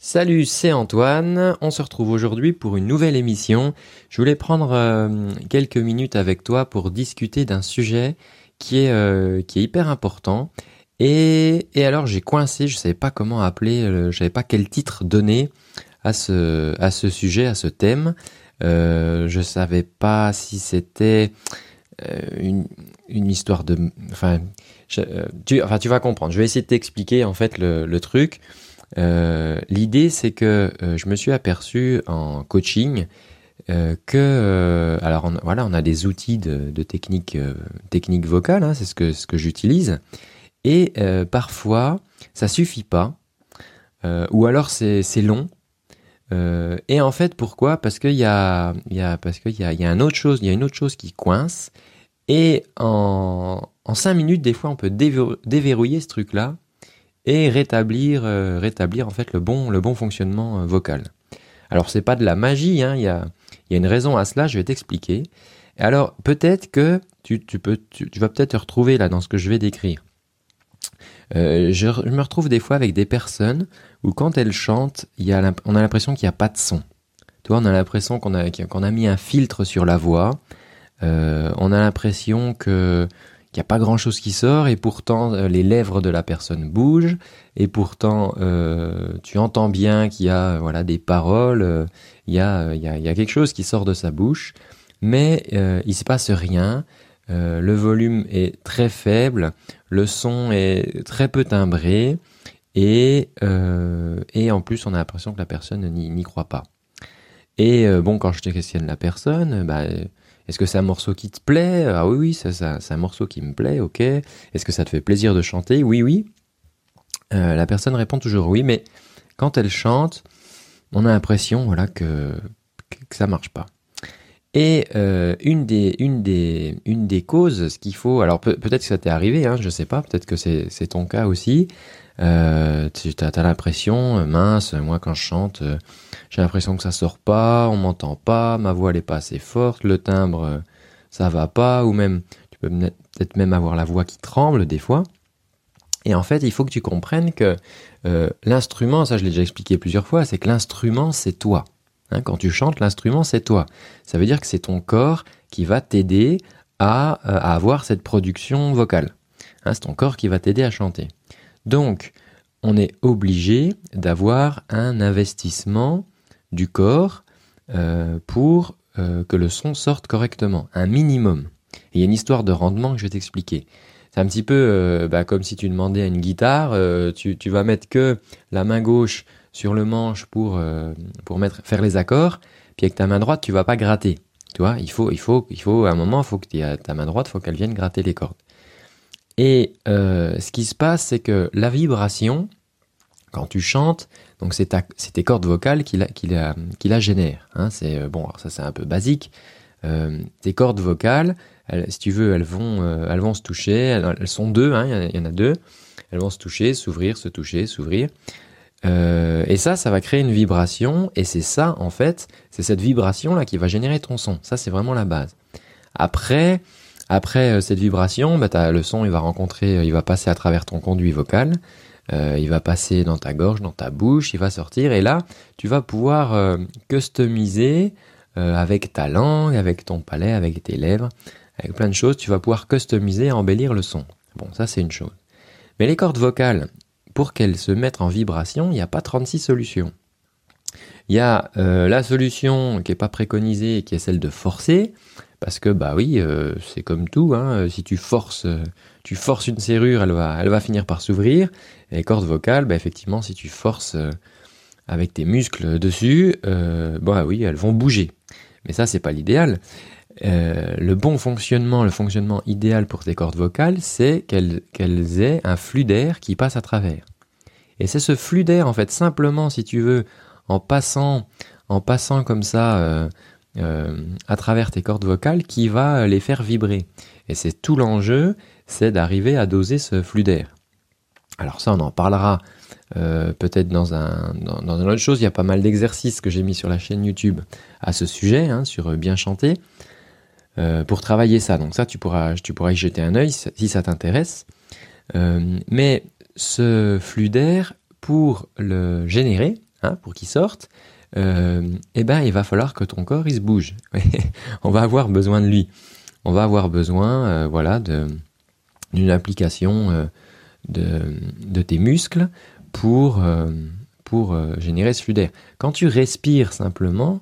Salut, c'est Antoine. On se retrouve aujourd'hui pour une nouvelle émission. Je voulais prendre euh, quelques minutes avec toi pour discuter d'un sujet qui est, euh, qui est hyper important. Et, alors j'ai coincé, je savais pas comment appeler, euh, je savais pas quel titre donner à ce, à ce sujet, à ce thème. Je savais pas si c'était une, une histoire de, enfin, tu, enfin, tu vas comprendre. Je vais essayer de t'expliquer en fait le, le truc. Euh, L'idée, c'est que euh, je me suis aperçu en coaching euh, que, euh, alors voilà, on a des outils de, technique, technique vocale, hein, c'est ce que, j'utilise, et parfois ça suffit pas, ou alors c'est long. et en fait, pourquoi? Parce qu'il y a, y a, parce qu'il y a, y a une autre chose, il y a une autre chose qui coince. Et en, en cinq minutes, des fois, on peut déverrouiller ce truc-là et rétablir, euh, rétablir en fait le bon, le bon fonctionnement euh, vocal. Alors c'est pas de la magie, hein, il y, a, y a une raison à cela, je vais t'expliquer. Alors peut-être que tu, tu, peux, tu, vas peut-être te retrouver là dans ce que je vais décrire. Euh, je, me retrouve des fois avec des personnes où quand elles chantent, y a on a l'impression qu'il n'y a pas de son. Tu vois, on a l'impression qu'on a, a mis un filtre sur la voix. On a l'impression que qu'il n'y a pas grand chose qui sort et pourtant euh, les lèvres de la personne bougent et pourtant euh, tu entends bien qu'il y a voilà des paroles, euh, il, y a, il, il quelque chose qui sort de sa bouche, mais euh, il se passe rien. Euh, le volume est très faible, le son est très peu timbré et, euh, et en plus on a l'impression que la personne n'y croit pas. Et bon, quand je te questionne la personne, bah, est-ce que c'est un morceau qui te plaît? Ah oui, oui, ça, ça, c'est un morceau qui me plaît, ok. Est-ce que ça te fait plaisir de chanter? Oui, oui. Euh, la personne répond toujours oui, mais quand elle chante, on a l'impression voilà, que, que ça marche pas. Et euh, une, des, une, des, une des causes, ce qu'il faut, alors peut, peut-être que ça t'est arrivé, hein, je sais pas, peut-être que c'est, ton cas aussi, euh, tu as, l'impression, mince, moi quand je chante, j'ai l'impression que ça sort pas, on m'entend pas, ma voix elle est pas assez forte, le timbre euh, ça va pas, ou même tu peux peut-être même avoir la voix qui tremble des fois. Et en fait, il faut que tu comprennes que euh, l'instrument, ça je l'ai déjà expliqué plusieurs fois, c'est que l'instrument c'est toi. Hein, quand tu chantes, l'instrument c'est toi. Ça veut dire que c'est ton corps qui va t'aider à, à, avoir cette production vocale. Hein, c'est ton corps qui va t'aider à chanter. Donc, on est obligé d'avoir un investissement du corps euh, pour euh, que le son sorte correctement, un minimum. Il y a une histoire de rendement que je vais t'expliquer. C'est un petit peu euh, bah, comme si tu demandais à une guitare, tu, vas mettre que la main gauche sur le manche pour, faire les accords, puis avec ta main droite, tu vas pas gratter. Tu vois, il faut, il faut, il faut, à un moment, faut que ta main droite, faut qu'elle vienne gratter les cordes. Et ce qui se passe, c'est que la vibration, quand tu chantes, donc c'est tes cordes vocales qui la, génèrent. Hein, c'est euh, bon, alors ça c'est un peu basique. Euh, tes cordes vocales, si tu veux, elles vont, euh, se toucher. Elles, sont deux, hein, il y en a deux. Elles vont se toucher, s'ouvrir, se toucher, s'ouvrir. Et ça, ça va créer une vibration. Et c'est ça, en fait, c'est cette vibration là qui va générer ton son. Ça, c'est vraiment la base. Après, après cette vibration, bah, le son il va rencontrer, il va passer à travers ton conduit vocal, euh, il va passer dans ta gorge, dans ta bouche, il va sortir et là tu vas pouvoir euh, customiser euh, avec ta langue, avec ton palais, avec tes lèvres, avec plein de choses, tu vas pouvoir customiser, embellir le son. Bon, ça c'est une chose. Mais les cordes vocales, pour qu'elles se mettent en vibration, il n'y a pas 36 solutions. Il y a la solution qui n'est pas préconisée, qui est celle de forcer, parce que bah oui, c'est comme tout. Hein, si tu forces, tu forces une serrure, elle va, elle va finir par s'ouvrir. Et les cordes vocales, bah effectivement, si tu forces euh, avec tes muscles dessus, euh, bah oui, elles vont bouger. Mais ça, c'est pas l'idéal. Euh, le bon fonctionnement, le fonctionnement idéal pour tes cordes vocales, c'est qu'elles aient un flux d'air qui passe à travers. Et c'est ce flux d'air, en fait, simplement, si tu veux, en passant, en passant comme ça à travers tes cordes vocales, qui va les faire vibrer. Et c'est tout l'enjeu, c'est d'arriver à doser ce flux d'air. Alors ça, on en parlera euh, peut-être dans un une autre chose. Il y a pas mal d'exercices que j'ai mis sur la chaîne YouTube à ce sujet, hein, sur bien chanter, euh, pour travailler ça. Donc ça, tu pourras y jeter un œil si ça t'intéresse. Euh, mais ce flux d'air, pour le générer, hein, pour qu'il sorte, euh, eh ben, il va falloir que ton corps se bouge. on va avoir besoin de lui. On va avoir besoin, euh, voilà, d'une application euh, de, tes muscles pour, pour générer ce flux d'air. Quand tu respires simplement,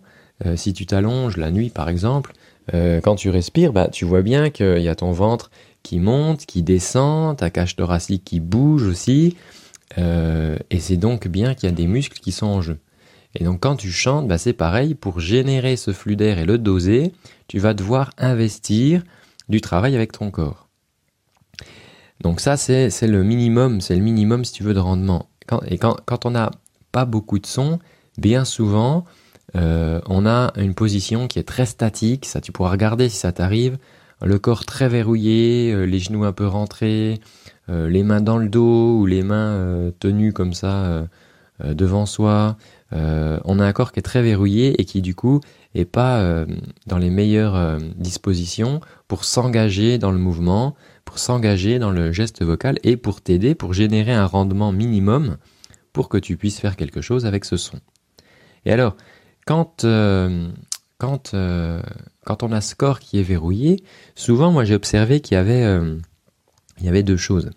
si tu t'allonges la nuit par exemple, quand tu respires, bah, tu vois bien qu'il y a ton ventre qui monte, qui descend, ta cage thoracique qui bouge aussi, et c'est donc bien qu'il y a des muscles qui sont en jeu. Et donc quand tu chantes, bah, c'est pareil, pour générer ce flux d'air et le doser, tu vas devoir investir du travail avec ton corps. Donc ça, c'est le minimum, c'est le minimum si tu veux de rendement. et quand, on n'a pas beaucoup de son, bien souvent, euh, on a une position qui est très statique, ça tu pourras regarder si ça t'arrive, le corps très verrouillé, euh, les genoux un peu rentrés, euh, les mains dans le dos ou les mains tenues comme ça devant soi, on a un corps qui est très verrouillé et qui du coup est pas euh, dans les meilleures euh, dispositions pour s'engager dans le mouvement, pour s'engager dans le geste vocal et pour t'aider, pour générer un rendement minimum pour que tu puisses faire quelque chose avec ce son. Et alors, quand, quand, quand on a ce corps qui est verrouillé, souvent moi j'ai observé qu'il y avait, il y avait deux choses.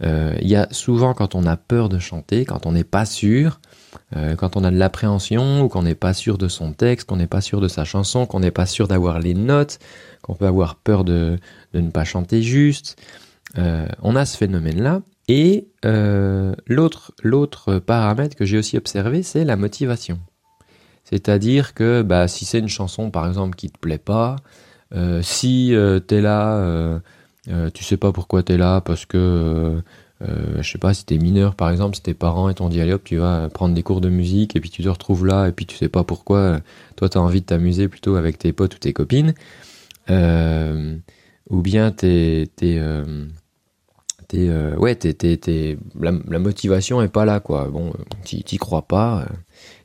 il y a souvent quand on a peur de chanter, quand on n'est pas sûr, euh, quand on a de l'appréhension ou qu'on n'est pas sûr de son texte, qu'on n'est pas sûr de sa chanson, qu'on n'est pas sûr d'avoir les notes, qu'on peut avoir peur de, ne pas chanter juste, euh, on a ce phénomène-là. Et euh, l'autre, paramètre que j'ai aussi observé, c'est la motivation. C'est-à-dire que bah, si c'est une chanson, par exemple, qui te plaît pas, si tu es là, tu sais pas pourquoi tu es là, parce que je sais pas, si t'es mineur par exemple, si tes parents t'ont dit allez hop, tu vas prendre des cours de musique et puis tu te retrouves là et puis tu sais pas pourquoi, euh, toi t'as envie de t'amuser plutôt avec tes potes ou tes copines, euh, ou bien t'es, t'es, ouais, t'es, la, motivation est pas là quoi. Bon, t'y, crois pas,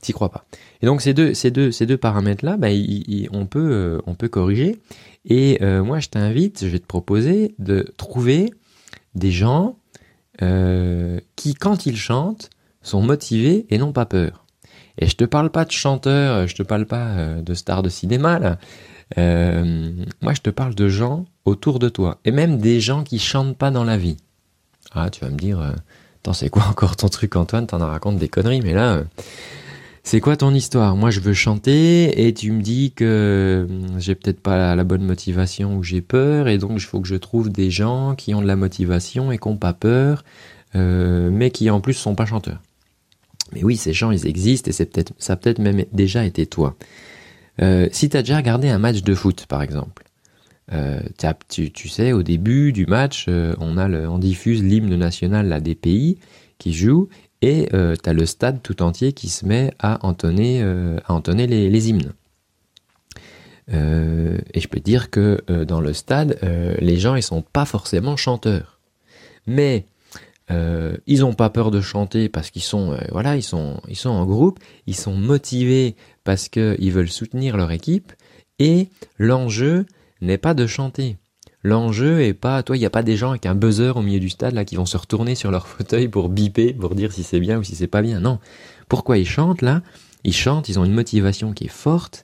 t'y crois pas. Et donc ces deux, ces deux, ces deux paramètres là, bah, on peut, on peut corriger. Et moi je t'invite, je vais te proposer de trouver des gens euh, qui, quand ils chantent, sont motivés et n'ont pas peur. Et je te parle pas de chanteurs, je te parle pas euh, de stars de cinéma, là. Euh, moi, je te parle de gens autour de toi. Et même des gens qui chantent pas dans la vie. Ah, tu vas me dire, attends, c'est quoi encore ton truc, Antoine? T'en racontes des conneries, mais là, c'est quoi ton histoire? Moi, je veux chanter et tu me dis que j'ai peut-être pas la bonne motivation ou j'ai peur et donc il faut que je trouve des gens qui ont de la motivation et qui n'ont pas peur, euh, mais qui en plus sont pas chanteurs. Mais oui, ces gens, ils existent et ça a peut-être même déjà été toi. Euh, si tu as déjà regardé un match de foot, par exemple, euh, tu, sais, au début du match, on, diffuse l'hymne national là, des pays qui jouent et euh, tu as le stade tout entier qui se met à entonner, euh, les, hymnes. Euh, et je peux dire que dans le stade, les gens ils sont pas forcément chanteurs, mais ils ont pas peur de chanter parce qu'ils sont voilà ils sont en groupe, ils sont motivés parce qu'ils veulent soutenir leur équipe et l'enjeu n'est pas de chanter. L'enjeu est pas, toi, il n'y a pas des gens avec un buzzer au milieu du stade là qui vont se retourner sur leur fauteuil pour biper, pour dire si c'est bien ou si c'est pas bien. Non. Pourquoi ils chantent là? Ils chantent, ils ont une motivation qui est forte.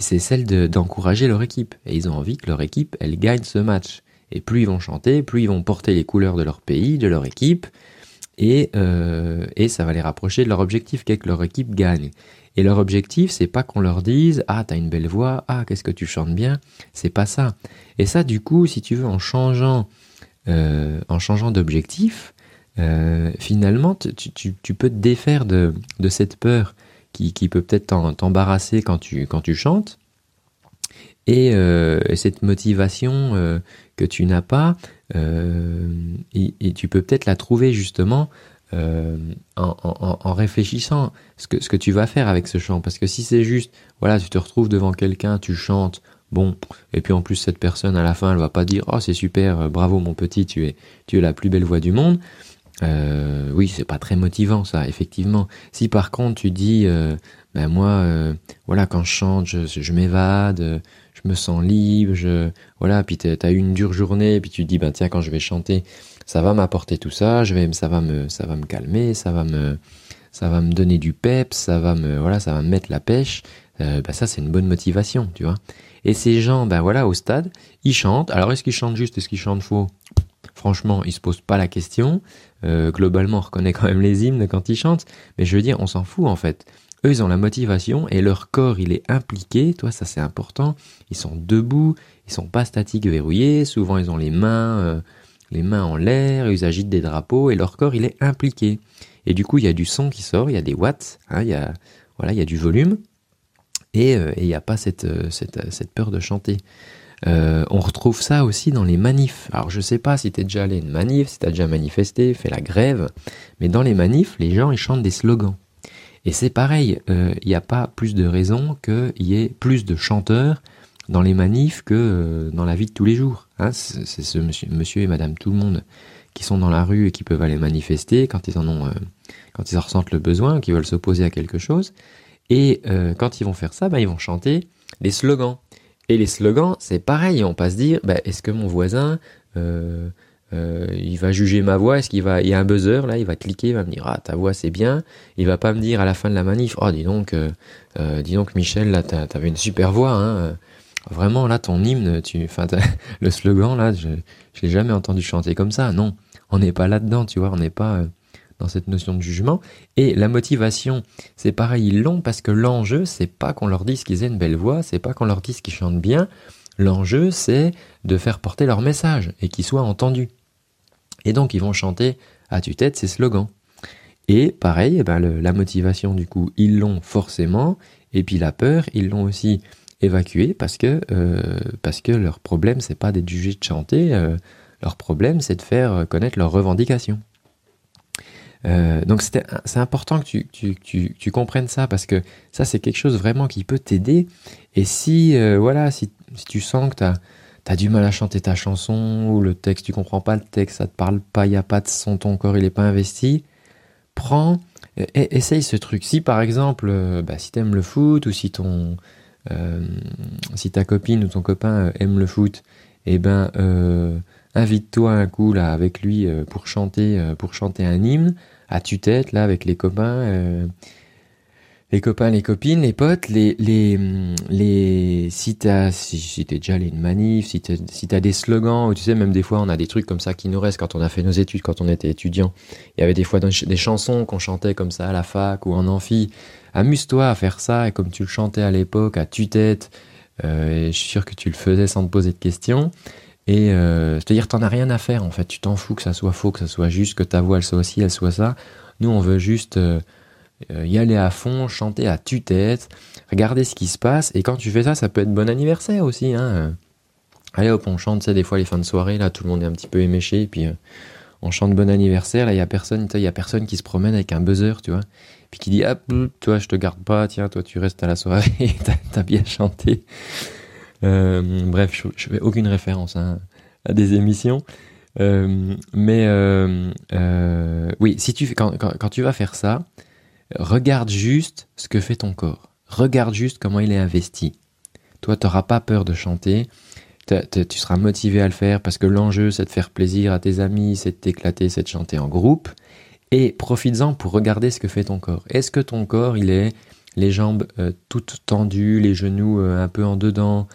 C'est celle d'encourager leur équipe. Et ils ont envie que leur équipe, elle gagne ce match. Et plus ils vont chanter, plus ils vont porter les couleurs de leur pays, de leur équipe. Et, euh, et ça va les rapprocher de leur objectif, qu'est que leur équipe gagne. Et leur objectif, c'est pas qu'on leur dise ah t'as une belle voix, ah qu'est-ce que tu chantes bien, c'est pas ça. Et ça, du coup, si tu veux, en changeant, euh, en changeant d'objectif, euh, finalement, tu, peux te défaire de, cette peur qui, peut peut-être t'embarrasser quand tu, quand tu chantes. Et, euh, cette motivation que tu n'as pas, et, tu peux peut-être la trouver justement euh, en, réfléchissant ce que, ce que tu vas faire avec ce chant. Parce que si c'est juste, voilà, tu te retrouves devant quelqu'un, tu chantes, bon, et puis en plus cette personne à la fin, elle va pas dire, oh c'est super, euh, bravo mon petit, tu es, tu es la plus belle voix du monde. Euh, oui, c'est pas très motivant ça, effectivement. Si par contre tu dis, ben moi, voilà, quand je chante, je, je m'évade, je me sens libre, je, voilà, puis t'as eu une dure journée, puis tu dis, ben tiens, quand je vais chanter, ça va m'apporter tout ça, je vais, ça va me, ça va me calmer, ça va me, ça va me donner du peps, ça va me, voilà, ça va me mettre la pêche. Euh, bah ça, c'est une bonne motivation, tu vois. Et ces gens, ben voilà, au stade, ils chantent. Alors, est-ce qu'ils chantent juste, est-ce qu'ils chantent faux? Franchement, ils se posent pas la question. Euh, globalement, on reconnaît quand même les hymnes quand ils chantent. Mais je veux dire, on s'en fout en fait. Eux, ils ont la motivation et leur corps, il est impliqué. Toi, ça c'est important. Ils sont debout, ils sont pas statiques verrouillés. Souvent, ils ont les mains, euh, les mains en l'air, ils agitent des drapeaux et leur corps, il est impliqué. Et du coup, il y a du son qui sort, il y a des watts, hein, il y a voilà, il y a du volume et euh, il n'y a pas cette, cette, cette, peur de chanter. Euh, on retrouve ça aussi dans les manifs. Alors je sais pas si tu es déjà allé à une manif, si tu as déjà manifesté, fait la grève, mais dans les manifs, les gens ils chantent des slogans. Et c'est pareil, il euh, n'y a pas plus de raison qu'il y ait plus de chanteurs dans les manifs que euh, dans la vie de tous les jours. Hein. c'est ce monsieur, et madame tout le monde qui sont dans la rue et qui peuvent aller manifester quand ils en ont, quand ils en ressentent le besoin, qui veulent s'opposer à quelque chose. Et quand ils vont faire ça, bah, ils vont chanter des slogans. Et les slogans, c'est pareil, on pas se dire, bah, est-ce que mon voisin, euh, euh, il va juger ma voix, est-ce qu'il va, il y a un buzzer là, il va cliquer, il va me dire, ah ta voix c'est bien, il va pas me dire à la fin de la manif, oh dis donc, euh, euh dis donc Michel, là t'avais une super voix, hein, vraiment là ton hymne, tu, enfin le slogan là, je, je l'ai jamais entendu chanter comme ça, non, on n'est pas là-dedans, tu vois, on n'est pas dans cette notion de jugement. Et la motivation, c'est pareil, ils l'ont parce que l'enjeu, c'est pas qu'on leur dise qu'ils aient une belle voix, c'est pas qu'on leur dise qu'ils chantent bien. L'enjeu, c'est de faire porter leur message et qu'ils soient entendus. Et donc, ils vont chanter à tue-tête ces slogans. Et pareil, eh ben, la motivation, du coup, ils l'ont forcément. Et puis la peur, ils l'ont aussi évacuée parce que, euh, parce que leur problème, c'est pas d'être jugé de chanter. Euh, leur problème, c'est de faire connaître leurs revendications. Euh, donc c'est important que tu, tu, tu, tu, comprennes ça parce que ça c'est quelque chose vraiment qui peut t'aider. Et si euh, voilà, si, si, tu sens que tu as, du mal à chanter ta chanson ou le texte, tu comprends pas le texte, ça te parle pas, il n'y a pas de son, ton corps il est pas investi, prends, essaye ce truc. Si par exemple, euh, bah, si tu aimes le foot ou si ton si ta copine ou ton copain aime le foot, eh ben invite-toi un coup là avec lui pour chanter pour chanter un hymne à tue-tête là avec les copains, euh, les copains, les copines, les potes, les les les si t'as si, t'es déjà allé une manif, si t'as si t'as des slogans ou tu sais même des fois on a des trucs comme ça qui nous restent quand on a fait nos études quand on était étudiant. Il y avait des fois des chansons qu'on chantait comme ça à la fac ou en amphi. Amuse-toi à faire ça et comme tu le chantais à l'époque à tue-tête. Euh, je suis sûr que tu le faisais sans te poser de questions. Et euh, c'est-à-dire, t'en as rien à faire en fait. Tu t'en fous que ça soit faux, que ça soit juste, que ta voix elle soit aussi, elle soit ça. Nous, on veut juste euh, y aller à fond, chanter à tue-tête, regarder ce qui se passe. Et quand tu fais ça, ça peut être bon anniversaire aussi. Hein. Allez hop, on chante, tu sais, des fois les fins de soirée, là, tout le monde est un petit peu éméché, et puis on chante bon anniversaire. Là, il y a personne, a personne qui se promène avec un buzzer, tu vois, puis qui dit ah, toi, je te garde pas, tiens, toi, tu restes à la soirée, t'as as bien chanté. Euh, bref, je, je, fais aucune référence hein, à des émissions. Euh, mais euh, oui, si tu quand, quand, tu vas faire ça, regarde juste ce que fait ton corps. Regarde juste comment il est investi. Toi, tu n'auras pas peur de chanter. tu seras motivé à le faire parce que l'enjeu, c'est de faire plaisir à tes amis, c'est de t'éclater, c'est de chanter en groupe. Et profites-en pour regarder ce que fait ton corps. Est-ce que ton corps, il est les jambes toutes tendues, les genoux un peu en dedans,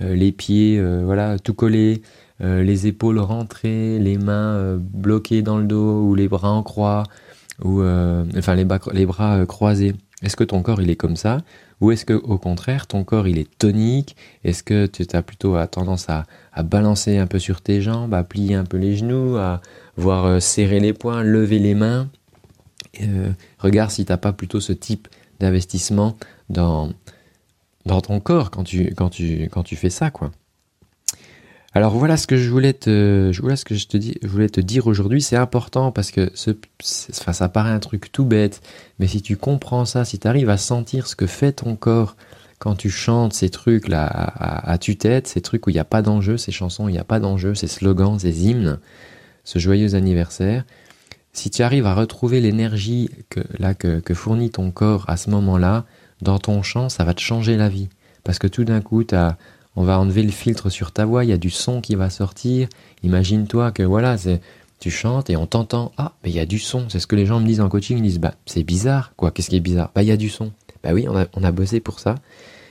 euh, les pieds euh, voilà tout collés, euh, les épaules rentrées, les mains bloquées dans le dos ou les bras en croix ou enfin les, bras croisés. Est-ce que ton corps il est comme ça? Ou est-ce que au contraire ton corps il est tonique? Est-ce que tu as plutôt tendance à, balancer un peu sur tes jambes, à plier un peu les genoux, à voir serrer les poings, lever les mains? Regarde si tu n'as pas plutôt ce type d'investissement dans, dans ton corps quand tu, quand tu, quand tu fais ça, quoi. Alors voilà ce que je voulais te, voilà ce que je te dis, je voulais te dire aujourd'hui. C'est important parce que ça paraît un truc tout bête, mais si tu comprends ça, si tu arrives à sentir ce que fait ton corps quand tu chantes ces trucs là à, à, tue-tête, ces trucs où il n'y a pas d'enjeu, ces chansons où il n'y a pas d'enjeu, ces slogans, ces hymnes, ce joyeux anniversaire, si tu arrives à retrouver l'énergie que, là, que, que fournit ton corps à ce moment-là, dans ton chant, ça va te changer la vie. Parce que tout d'un coup, on va enlever le filtre sur ta voix, il y a du son qui va sortir. Imagine-toi que voilà, tu chantes et on t'entend. Ah, mais il y a du son. C'est ce que les gens me disent en coaching. Ils disent, bah, c'est bizarre. Quoi, qu'est-ce qui est bizarre? Bah, il y a du son. Bah oui, on a, on a bossé pour ça.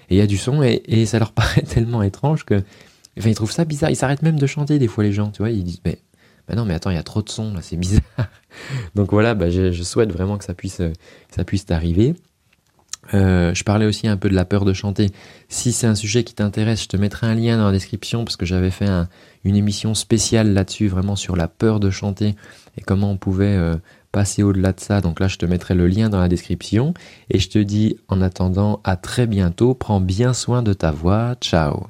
Et il y a du son et, ça leur paraît tellement étrange que, enfin, ils trouvent ça bizarre. Ils s'arrêtent même de chanter des fois, les gens, tu vois. Ils disent, mais, bah non, mais attends, il y a trop de son, là, c'est bizarre. Donc voilà, bah, je, souhaite vraiment que ça puisse, que ça puisse t'arriver. Euh, je parlais aussi un peu de la peur de chanter. Si c'est un sujet qui t'intéresse, je te mettrai un lien dans la description parce que j'avais fait un, une émission spéciale là-dessus, vraiment sur la peur de chanter et comment on pouvait euh, passer au-delà de ça. Donc là, je te mettrai le lien dans la description et je te dis en attendant à très bientôt. Prends bien soin de ta voix. Ciao